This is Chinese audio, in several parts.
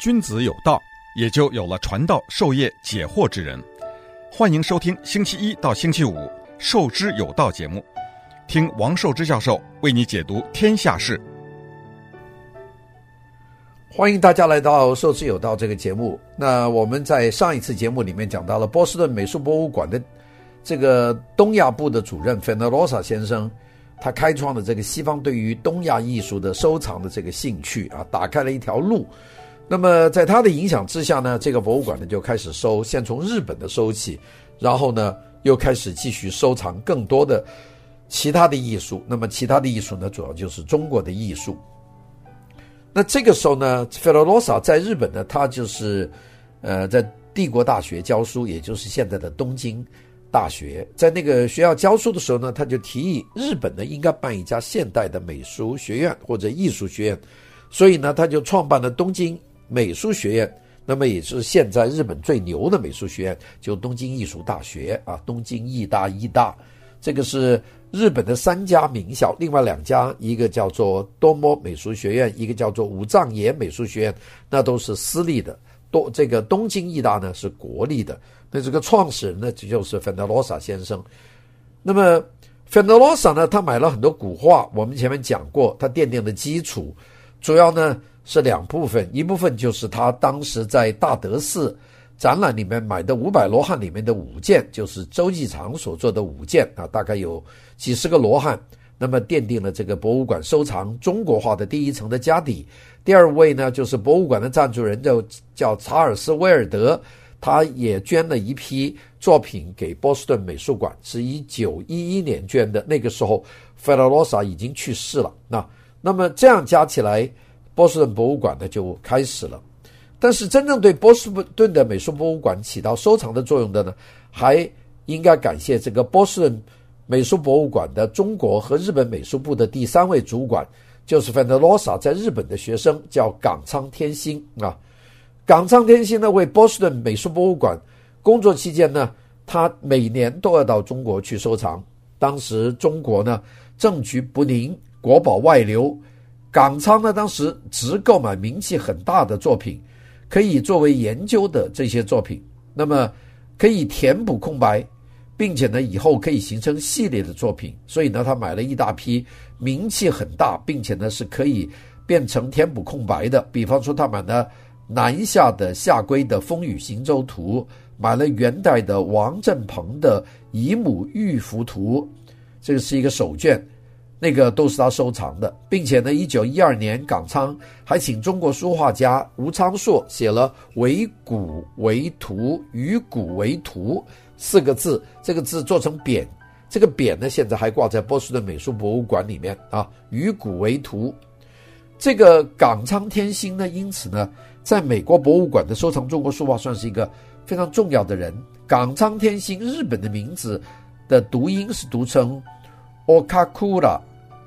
君子有道，也就有了传道授业解惑之人。欢迎收听星期一到星期五《授之有道》节目，听王寿之教授为你解读天下事。欢迎大家来到《授之有道》这个节目。那我们在上一次节目里面讲到了波士顿美术博物馆的这个东亚部的主任费纳罗萨先生，他开创了这个西方对于东亚艺术的收藏的这个兴趣啊，打开了一条路。那么在他的影响之下呢，这个博物馆呢就开始收，先从日本的收起，然后呢又开始继续收藏更多的其他的艺术。那么其他的艺术呢，主要就是中国的艺术。那这个时候呢，费罗罗萨在日本呢，他就是呃在帝国大学教书，也就是现在的东京大学。在那个学校教书的时候呢，他就提议日本呢应该办一家现代的美术学院或者艺术学院，所以呢他就创办了东京。美术学院，那么也是现在日本最牛的美术学院，就东京艺术大学啊，东京艺大、艺大，这个是日本的三家名校，另外两家，一个叫做多摩美术学院，一个叫做武藏野美术学院，那都是私立的。多这个东京艺大呢是国立的。那这个创始人呢，就是费德罗萨先生。那么费德罗萨呢，他买了很多古画，我们前面讲过，他奠定的基础，主要呢。是两部分，一部分就是他当时在大德寺展览里面买的五百罗汉里面的五件，就是周继常所做的五件啊，大概有几十个罗汉，那么奠定了这个博物馆收藏中国画的第一层的家底。第二位呢，就是博物馆的赞助人就叫查尔斯威尔德，他也捐了一批作品给波士顿美术馆，是一九一一年捐的，那个时候费罗罗萨已经去世了。那那么这样加起来。波士顿博物馆呢就开始了，但是真正对波士顿的美术博物馆起到收藏的作用的呢，还应该感谢这个波士顿美术博物馆的中国和日本美术部的第三位主管，就是范德罗萨在日本的学生，叫冈仓天心啊。冈仓天心呢为波士顿美术博物馆工作期间呢，他每年都要到中国去收藏。当时中国呢政局不宁，国宝外流。港仓呢，当时只购买名气很大的作品，可以作为研究的这些作品，那么可以填补空白，并且呢，以后可以形成系列的作品。所以呢，他买了一大批名气很大，并且呢是可以变成填补空白的。比方说，他买了南下的夏圭的《风雨行舟图》，买了元代的王振鹏的《姨母玉符图》，这个是一个手卷。那个都是他收藏的，并且呢，一九一二年，冈仓还请中国书画家吴昌硕写了“为古为图，与古为图”四个字，这个字做成匾，这个匾呢，现在还挂在波士顿美术博物馆里面啊，“与古为图”。这个冈仓天心呢，因此呢，在美国博物馆的收藏中国书画算是一个非常重要的人。冈仓天心日本的名字的读音是读成 Okakura。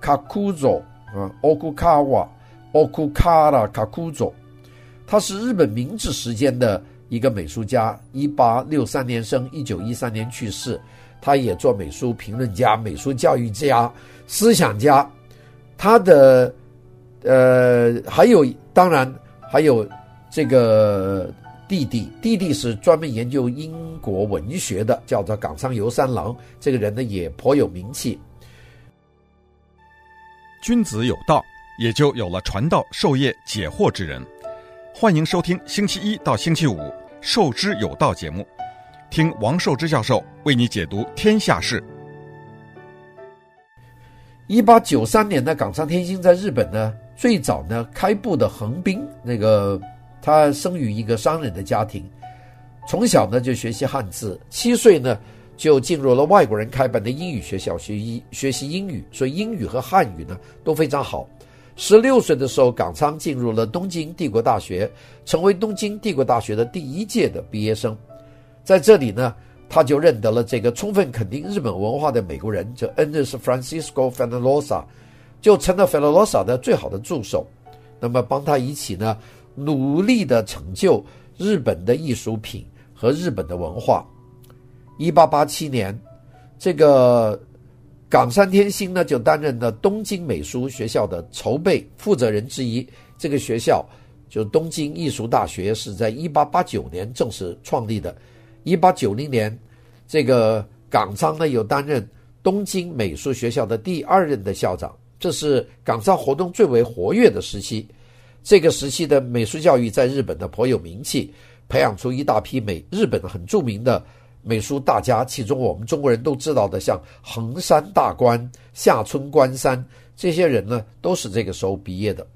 卡库佐啊，奥库卡瓦，奥库卡拉卡库佐，他是日本明治时间的一个美术家，一八六三年生，一九一三年去世。他也做美术评论家、美术教育家、思想家。他的呃，还有当然还有这个弟弟，弟弟是专门研究英国文学的，叫做冈上由三郎。这个人呢，也颇有名气。君子有道，也就有了传道授业解惑之人。欢迎收听星期一到星期五《授之有道》节目，听王寿之教授为你解读天下事。一八九三年的冈仓天心在日本呢，最早呢开埠的横滨。那个他生于一个商人的家庭，从小呢就学习汉字，七岁呢。就进入了外国人开办的英语学校学习学习英语，所以英语和汉语呢都非常好。十六岁的时候，冈仓进入了东京帝国大学，成为东京帝国大学的第一届的毕业生。在这里呢，他就认得了这个充分肯定日本文化的美国人，叫恩日斯 Francisco Fenollosa，就成了 Fenollosa 的最好的助手。那么帮他一起呢，努力的成就日本的艺术品和日本的文化。一八八七年，这个冈山天心呢就担任了东京美术学校的筹备负责人之一。这个学校就东京艺术大学是在一八八九年正式创立的。一八九零年，这个冈仓呢有担任东京美术学校的第二任的校长，这是冈仓活动最为活跃的时期。这个时期的美术教育在日本的颇有名气，培养出一大批美日本很著名的美术大家，其中我们中国人都知道的，像横山大观、下村观山这些人呢，都是这个时候毕业的。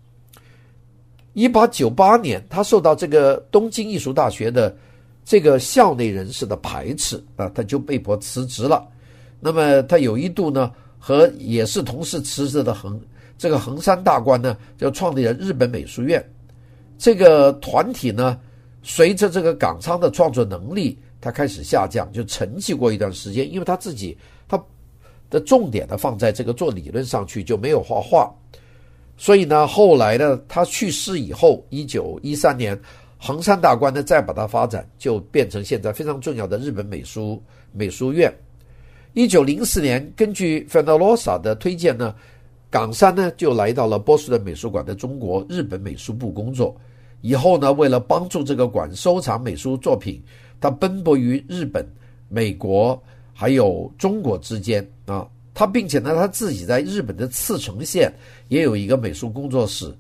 一八九八年，他受到这个东京艺术大学的这个校内人士的排斥啊，他就被迫辞职了。那么他有一度呢，和也是同时辞职的横这个横山大观呢，就创立了日本美术院。这个团体呢，随着这个冈仓的创作能力，他开始下降，就沉寂过一段时间。因为他自己他的重点呢放在这个做理论上去，就没有画画。所以呢，后来呢，他去世以后，一九一三年。横山大观呢，再把它发展，就变成现在非常重要的日本美术美术院。一九零四年，根据 Fenollosa 的推荐呢，冈山呢就来到了波士顿美术馆的中国日本美术部工作。以后呢，为了帮助这个馆收藏美术作品，他奔波于日本、美国还有中国之间啊。他并且呢，他自己在日本的茨城县也有一个美术工作室。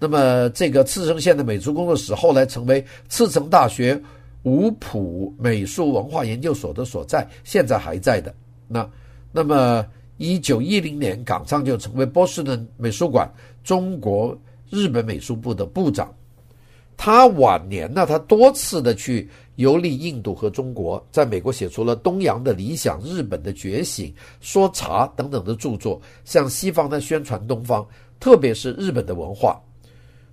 那么，这个茨城县的美术工作室后来成为茨城大学五浦美术文化研究所的所在，现在还在的。那，那么，一九一零年，冈仓就成为波士顿美术馆中国日本美术部的部长。他晚年呢，他多次的去游历印度和中国，在美国写出了《东洋的理想》《日本的觉醒》《说茶》等等的著作，向西方呢宣传东方，特别是日本的文化。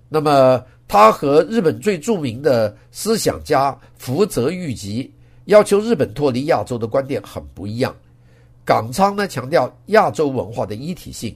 那么，他和日本最著名的思想家福泽谕吉要求日本脱离亚洲的观点很不一样。冈仓呢强调亚洲文化的一体性。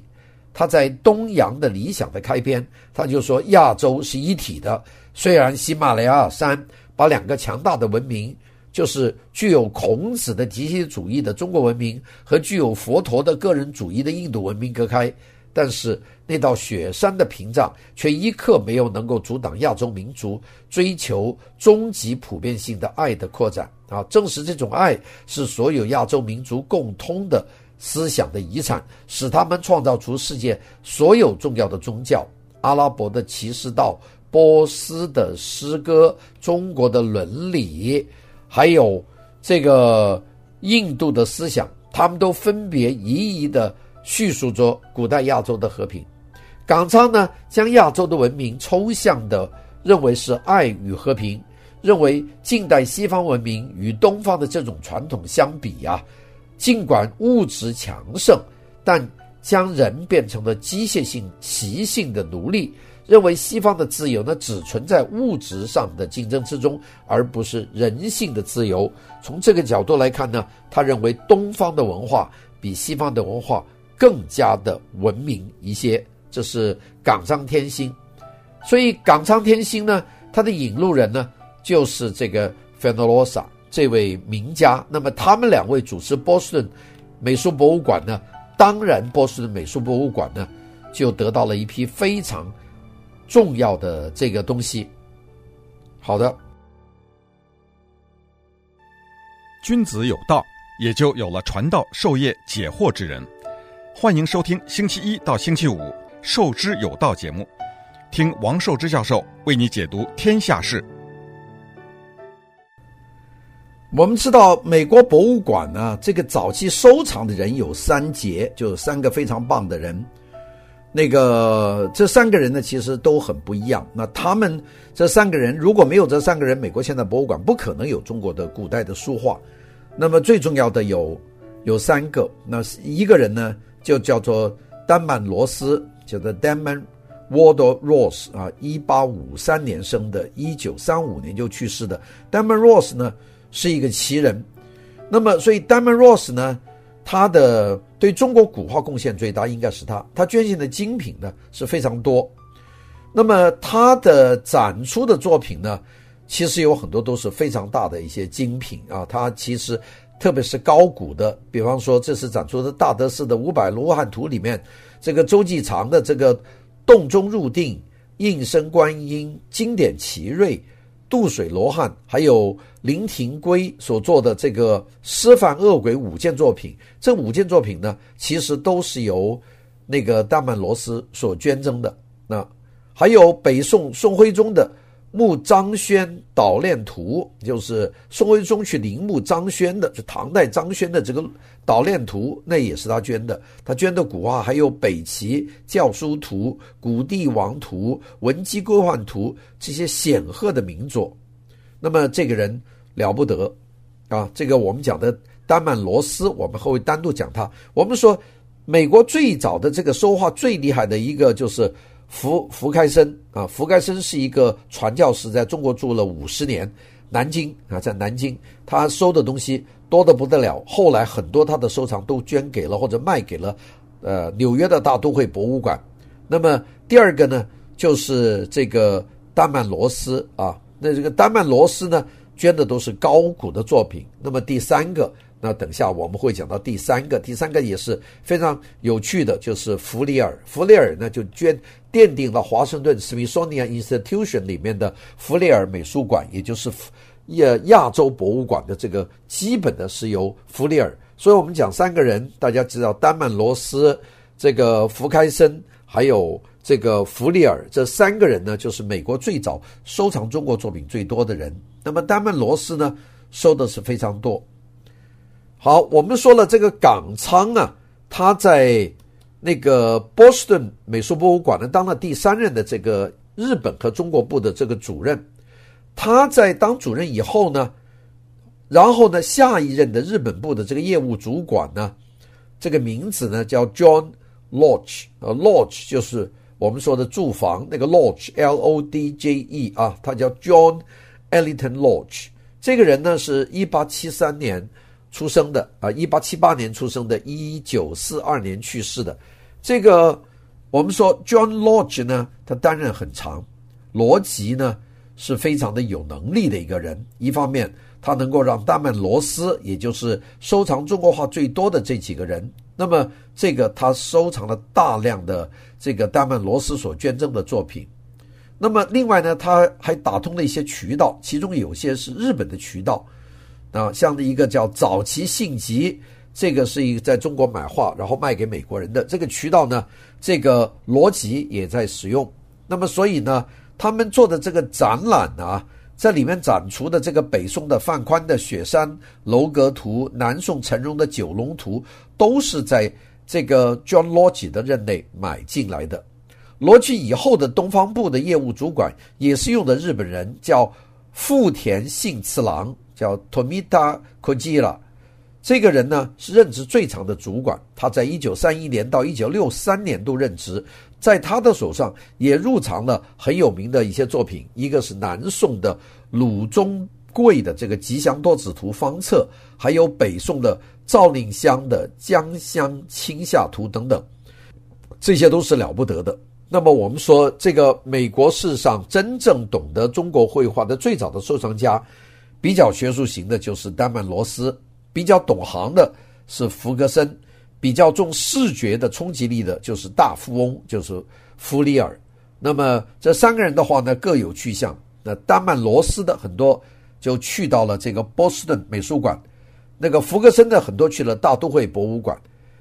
他在《东洋的理想》的开篇，他就说亚洲是一体的。虽然喜马拉雅山把两个强大的文明，就是具有孔子的集体主义的中国文明和具有佛陀的个人主义的印度文明隔开。但是那道雪山的屏障却一刻没有能够阻挡亚洲民族追求终极普遍性的爱的扩展啊！正是这种爱是所有亚洲民族共通的思想的遗产，使他们创造出世界所有重要的宗教：阿拉伯的骑士道、波斯的诗歌、中国的伦理，还有这个印度的思想，他们都分别一一的。叙述着古代亚洲的和平，冈仓呢将亚洲的文明抽象的认为是爱与和平，认为近代西方文明与东方的这种传统相比呀、尽管物质强盛，但将人变成了机械性习性的奴隶，认为西方的自由呢只存在物质上的竞争之中，而不是人性的自由。从这个角度来看呢，他认为东方的文化比西方的文化。更加的文明一些，这是冈仓天心。所以冈仓天心呢，他的引路人呢，就是这个 f e n o l o s a 这位名家。那么他们两位主持波士顿美术博物馆呢，当然波士顿美术博物馆呢，就得到了一批非常重要的这个东西。好的，君子有道，也就有了传道授业解惑之人。欢迎收听星期一到星期五《授之有道》节目，听王寿之教授为你解读天下事。我们知道，美国博物馆呢，这个早期收藏的人有三杰，就有三个非常棒的人。那个这三个人呢，其实都很不一样。那他们这三个人如果没有这三个人，美国现代博物馆不可能有中国的古代的书画。那么最重要的有有三个，那一个人呢？就叫做丹曼罗斯，叫做 Damon Warder Ross 啊，一八五三年生的，一九三五年就去世的。Damon Ross 呢是一个奇人，那么所以 Damon Ross 呢，他的对中国古画贡献最大应该是他，他捐献的精品呢是非常多。那么他的展出的作品呢，其实有很多都是非常大的一些精品啊，他其实。特别是高古的，比方说这次展出的大德寺的五百罗汉图里面，这个周继常的这个洞中入定应声观音、经典奇瑞、渡水罗汉，还有林廷圭所做的这个师范恶鬼五件作品。这五件作品呢，其实都是由那个大曼罗斯所捐赠的。那还有北宋宋徽宗的。墓张轩捣练图，就是宋徽宗去陵墓张轩的，是唐代张轩的这个捣练图，那也是他捐的。他捐的古画还有北齐教书图、古帝王图、文姬归汉图这些显赫的名作。那么这个人了不得啊！这个我们讲的丹曼罗斯，我们后会单独讲他。我们说美国最早的这个收画最厉害的一个就是。福福开森啊，福开森是一个传教士，在中国住了五十年。南京啊，在南京，他收的东西多得不得了。后来很多他的收藏都捐给了或者卖给了，呃，纽约的大都会博物馆。那么第二个呢，就是这个丹曼罗斯啊，那这个丹曼罗斯呢，捐的都是高古的作品。那么第三个。那等下我们会讲到第三个，第三个也是非常有趣的，就是弗里尔。弗里尔呢就捐奠定了华盛顿 Smithsonian Institution 里面的弗里尔美术馆，也就是亚亚洲博物馆的这个基本的是由弗里尔。所以我们讲三个人，大家知道丹曼罗斯、这个福开森，还有这个弗里尔，这三个人呢就是美国最早收藏中国作品最多的人。那么丹曼罗斯呢收的是非常多。好，我们说了这个港仓啊，他在那个波士顿美术博物馆呢，当了第三任的这个日本和中国部的这个主任。他在当主任以后呢，然后呢，下一任的日本部的这个业务主管呢，这个名字呢叫 John Lodge，呃，Lodge 就是我们说的住房那个 Lodge，L O D J E 啊，他叫 John Ellington Lodge。这个人呢是一八七三年。出生的啊，一八七八年出生的，一九四二年去世的。这个我们说 John Lodge 呢，他担任很长。罗吉呢是非常的有能力的一个人，一方面他能够让丹曼罗斯，也就是收藏中国画最多的这几个人，那么这个他收藏了大量的这个丹曼罗斯所捐赠的作品。那么另外呢，他还打通了一些渠道，其中有些是日本的渠道。啊，像的一个叫早期信集，这个是一个在中国买画，然后卖给美国人的这个渠道呢，这个罗辑也在使用。那么，所以呢，他们做的这个展览啊，在里面展出的这个北宋的范宽的《雪山楼阁图》，南宋陈荣的《九龙图》，都是在这个 John 罗辑的任内买进来的。罗辑以后的东方部的业务主管也是用的日本人，叫富田信次郎。叫 Tomita Kojira，这个人呢是任职最长的主管。他在一九三一年到一九六三年都任职，在他的手上也入藏了很有名的一些作品，一个是南宋的鲁中贵的这个《吉祥多子图方册》，还有北宋的赵令香的《江乡清夏图》等等，这些都是了不得的。那么我们说，这个美国史上真正懂得中国绘画的最早的收藏家。比较学术型的就是丹曼罗斯，比较懂行的是福格森，比较重视觉的冲击力的就是大富翁，就是弗里尔。那么这三个人的话呢，各有去向。那丹曼罗斯的很多就去到了这个波士顿美术馆，那个福格森的很多去了大都会博物馆，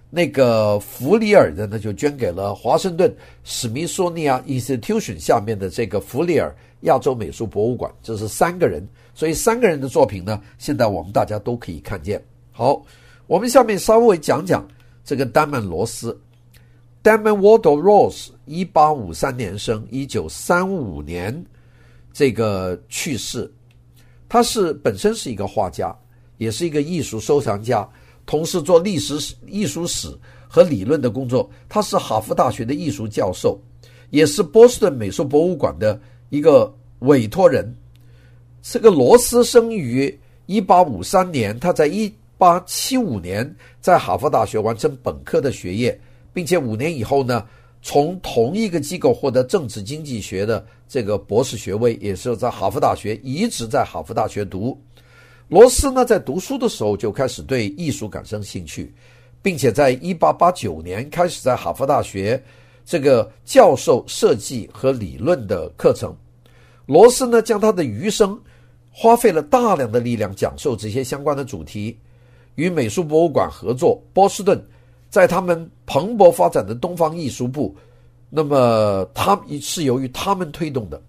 那个弗里尔的呢就捐给了华盛顿史密索尼亚 Institution 下面的这个弗里尔亚洲美术博物馆。这是三个人。所以三个人的作品呢，现在我们大家都可以看见。好，我们下面稍微讲讲这个丹曼罗斯。Damon Waldo Ross，一八五三年生，一九三五年这个去世。他是本身是一个画家，也是一个艺术收藏家，同时做历史、艺术史和理论的工作。他是哈佛大学的艺术教授，也是波士顿美术博物馆的一个委托人。这个罗斯生于一八五三年，他在一八七五年在哈佛大学完成本科的学业，并且五年以后呢，从同一个机构获得政治经济学的这个博士学位，也是在哈佛大学，一直在哈佛大学读。罗斯呢，在读书的时候就开始对艺术感生兴趣，并且在一八八九年开始在哈佛大学这个教授设计和理论的课程。罗斯呢，将他的余生花费了大量的力量讲授这些相关的主题，与美术博物馆合作。波士顿在他们蓬勃发展的东方艺术部，那么他是由于他们推动的，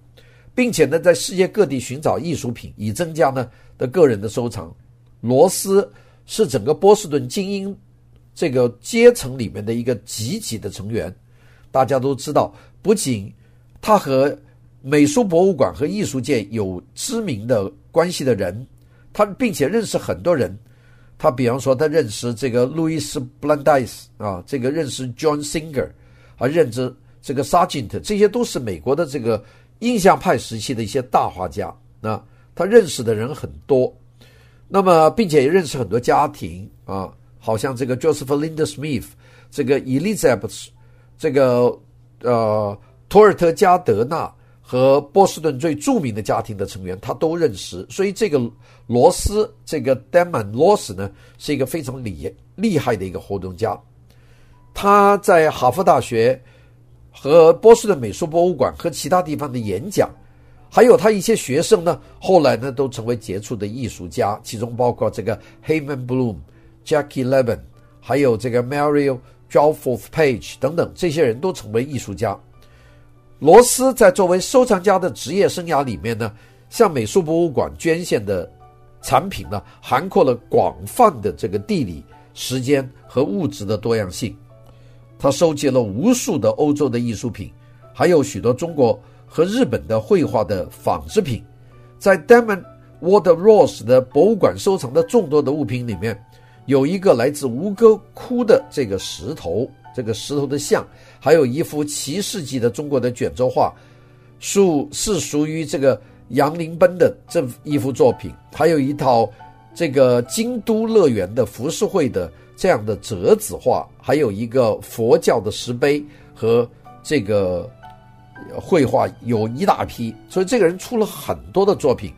并且呢，在世界各地寻找艺术品，以增加呢的个人的收藏。罗斯是整个波士顿精英这个阶层里面的一个积极的成员。大家都知道，不仅他和美术博物馆和艺术界有知名的关系的人，他并且认识很多人。他比方说，他认识这个路易斯·布兰戴斯啊，这个认识 John Singer，还认识这个 Sargent，这些都是美国的这个印象派时期的一些大画家。啊，他认识的人很多，那么并且也认识很多家庭啊，好像这个 Joseph Linda Smith，这个 Elizabeth，这个呃托尔特加德纳。和波士顿最著名的家庭的成员，他都认识，所以这个罗斯，这个 Damon 罗斯呢，是一个非常厉厉害的一个活动家。他在哈佛大学和波士顿美术博物馆和其他地方的演讲，还有他一些学生呢，后来呢都成为杰出的艺术家，其中包括这个 Haman Bloom、Jackie Levin，还有这个 Mario Drawforth Page 等等，这些人都成为艺术家。罗斯在作为收藏家的职业生涯里面呢，向美术博物馆捐献的产品呢，涵盖了广泛的这个地理、时间和物质的多样性。他收集了无数的欧洲的艺术品，还有许多中国和日本的绘画的仿制品。在 Damon Ward Ross 的博物馆收藏的众多的物品里面，有一个来自吴哥窟的这个石头。这个石头的像，还有一幅七世纪的中国的卷轴画，属是属于这个杨林奔的这一幅作品，还有一套这个京都乐园的浮世绘的这样的折子画，还有一个佛教的石碑和这个绘画有一大批，所以这个人出了很多的作品，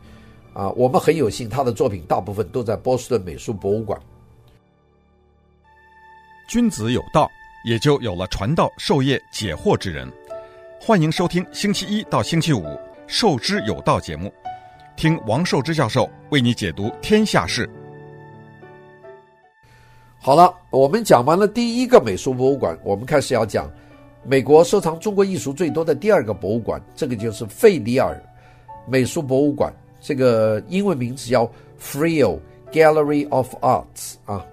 啊，我们很有幸，他的作品大部分都在波士顿美术博物馆。君子有道。也就有了传道授业解惑之人。欢迎收听星期一到星期五《授之有道》节目，听王寿之教授为你解读天下事。好了，我们讲完了第一个美术博物馆，我们开始要讲美国收藏中国艺术最多的第二个博物馆，这个就是费里尔美术博物馆，这个英文名字叫 Friel Gallery of Arts 啊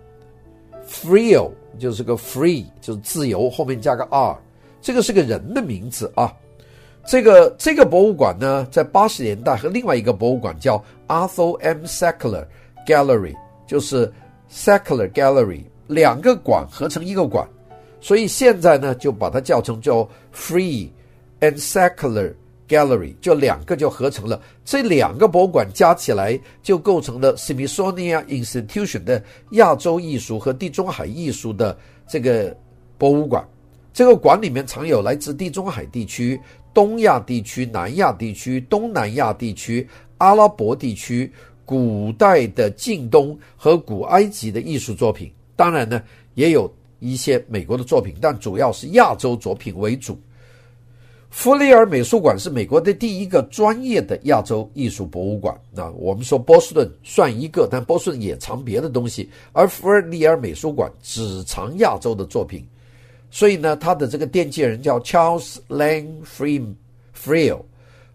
Freel。就是个 free，就是自由，后面加个 r，这个是个人的名字啊。这个这个博物馆呢，在八十年代和另外一个博物馆叫 Arthur M. Sackler Gallery，就是 Sackler Gallery，两个馆合成一个馆，所以现在呢就把它叫成叫 Free and Sackler。Gallery 就两个就合成了，这两个博物馆加起来就构成了 Smithsonian Institution 的亚洲艺术和地中海艺术的这个博物馆。这个馆里面藏有来自地中海地区、东亚地区、南亚地区、东南亚地区、阿拉伯地区、古代的近东和古埃及的艺术作品。当然呢，也有一些美国的作品，但主要是亚洲作品为主。弗里尔美术馆是美国的第一个专业的亚洲艺术博物馆。那我们说波士顿算一个，但波士顿也藏别的东西，而弗里尔美术馆只藏亚洲的作品。所以呢，他的这个奠基人叫 Charles Lang Friel。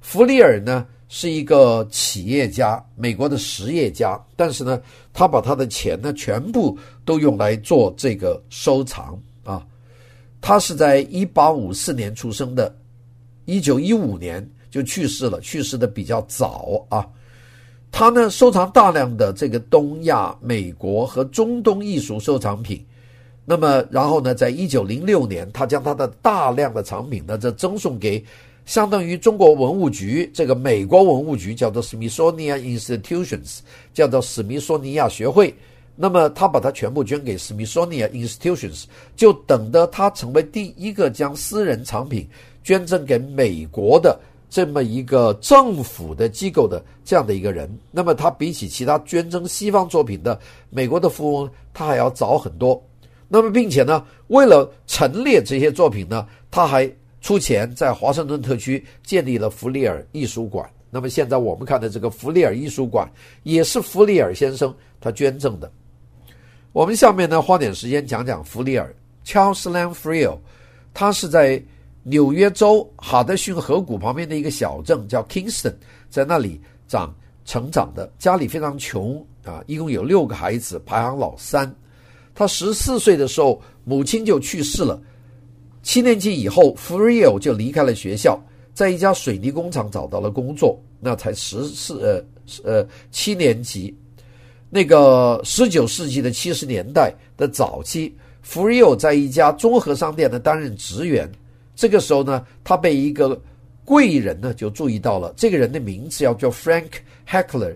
弗里尔呢是一个企业家，美国的实业家，但是呢，他把他的钱呢全部都用来做这个收藏啊。他是在一八五四年出生的。一九一五年就去世了，去世的比较早啊。他呢收藏大量的这个东亚、美国和中东艺术收藏品。那么，然后呢，在一九零六年，他将他的大量的藏品呢，这赠送给相当于中国文物局这个美国文物局，叫做 Smithsonian Institutions，叫做史密索尼亚学会。那么，他把它全部捐给 Smithsonian Institutions，就等着他成为第一个将私人藏品。捐赠给美国的这么一个政府的机构的这样的一个人，那么他比起其他捐赠西方作品的美国的富翁，他还要早很多。那么，并且呢，为了陈列这些作品呢，他还出钱在华盛顿特区建立了弗里尔艺术馆。那么现在我们看的这个弗里尔艺术馆，也是弗里尔先生他捐赠的。我们下面呢，花点时间讲讲弗里尔 Charles Lamb Friel，他是在纽约州哈德逊河谷旁边的一个小镇叫 Kingston，在那里长成长的，家里非常穷啊，一共有六个孩子，排行老三。他十四岁的时候，母亲就去世了。七年级以后，Friel 就离开了学校，在一家水泥工厂找到了工作。那才十四呃呃七年级，那个十九世纪的七十年代的早期，Friel 在一家综合商店呢担任职员。这个时候呢，他被一个贵人呢就注意到了。这个人的名字叫做 Frank Heckler。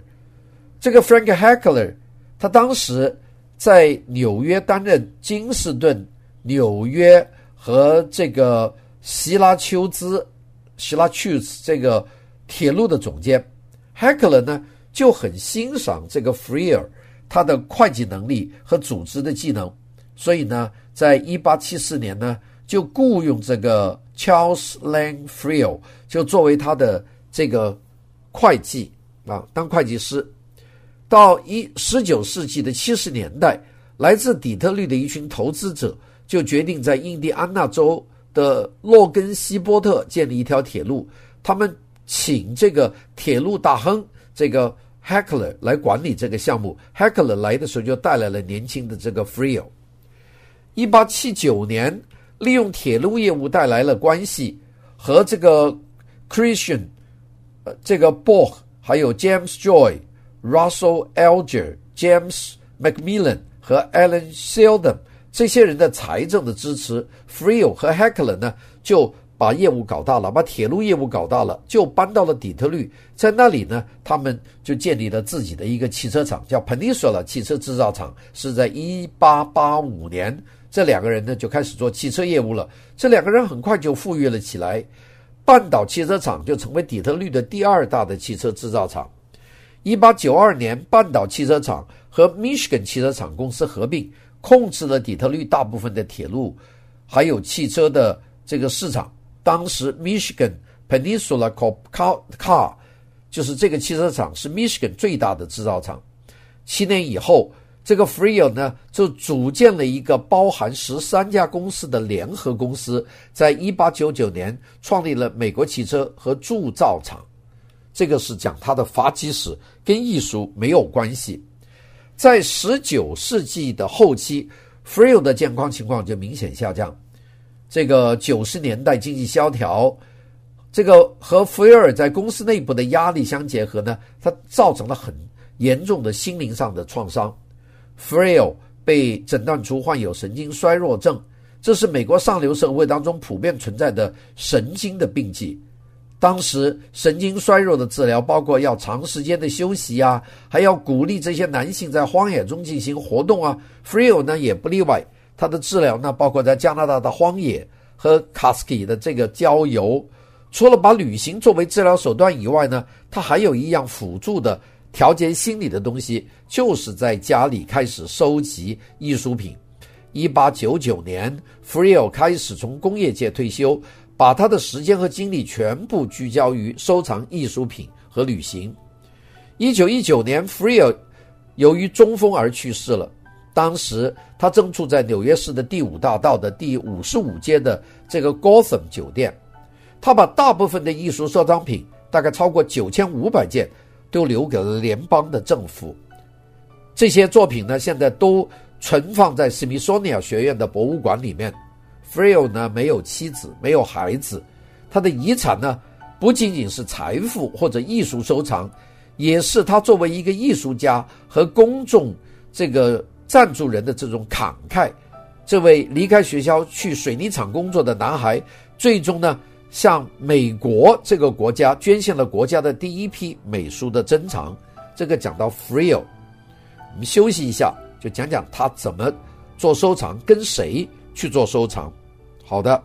这个 Frank Heckler，他当时。在纽约担任金士顿、纽约和这个希拉丘兹、希拉丘兹这个铁路的总监，Hackler 呢就很欣赏这个 Freer 他的会计能力和组织的技能，所以呢，在一八七四年呢就雇佣这个 Charles Lang Friel，就作为他的这个会计啊，当会计师。到一十九世纪的七十年代，来自底特律的一群投资者就决定在印第安纳州的洛根希波特建立一条铁路。他们请这个铁路大亨这个 Hackler 来管理这个项目。Hackler 来的时候就带来了年轻的这个 Friel。一八七九年，利用铁路业务带来了关系，和这个 Christian，呃，这个 book 还有 James Joy。Russell Alger、James Macmillan 和 Alan Seldom 这些人的财政的支持，Freel 和 Hackler 呢就把业务搞大了，把铁路业务搞大了，就搬到了底特律，在那里呢，他们就建立了自己的一个汽车厂，叫 Peninsula 汽车制造厂，是在1885年，这两个人呢就开始做汽车业务了。这两个人很快就富裕了起来，半岛汽车厂就成为底特律的第二大的汽车制造厂。一八九二年，半岛汽车厂和 Michigan 汽车厂公司合并，控制了底特律大部分的铁路，还有汽车的这个市场。当时 Michigan Peninsula Co Car 就是这个汽车厂是 Michigan 最大的制造厂。七年以后，这个 Freel 呢就组建了一个包含十三家公司的联合公司，在一八九九年创立了美国汽车和铸造厂。这个是讲他的发迹史，跟艺术没有关系。在十九世纪的后期，Freel 的健康情况就明显下降。这个九十年代经济萧条，这个和福瑞尔在公司内部的压力相结合呢，它造成了很严重的心灵上的创伤。Friel 被诊断出患有神经衰弱症，这是美国上流社会当中普遍存在的神经的病迹。当时神经衰弱的治疗包括要长时间的休息啊，还要鼓励这些男性在荒野中进行活动啊。Friel 呢也不例外，他的治疗呢包括在加拿大的荒野和 Kasky 的这个郊游。除了把旅行作为治疗手段以外呢，他还有一样辅助的调节心理的东西，就是在家里开始收集艺术品。一八九九年，Friel 开始从工业界退休。把他的时间和精力全部聚焦于收藏艺术品和旅行。一九一九年，Friel 由于中风而去世了。当时他正住在纽约市的第五大道的第五十五街的这个 Gotham 酒店。他把大部分的艺术收藏品，大概超过九千五百件，都留给了联邦的政府。这些作品呢，现在都存放在史密索尼亚学院的博物馆里面。Friel 呢，没有妻子，没有孩子，他的遗产呢，不仅仅是财富或者艺术收藏，也是他作为一个艺术家和公众这个赞助人的这种慷慨。这位离开学校去水泥厂工作的男孩，最终呢，向美国这个国家捐献了国家的第一批美术的珍藏。这个讲到 Friel，我们休息一下，就讲讲他怎么做收藏，跟谁去做收藏。好的。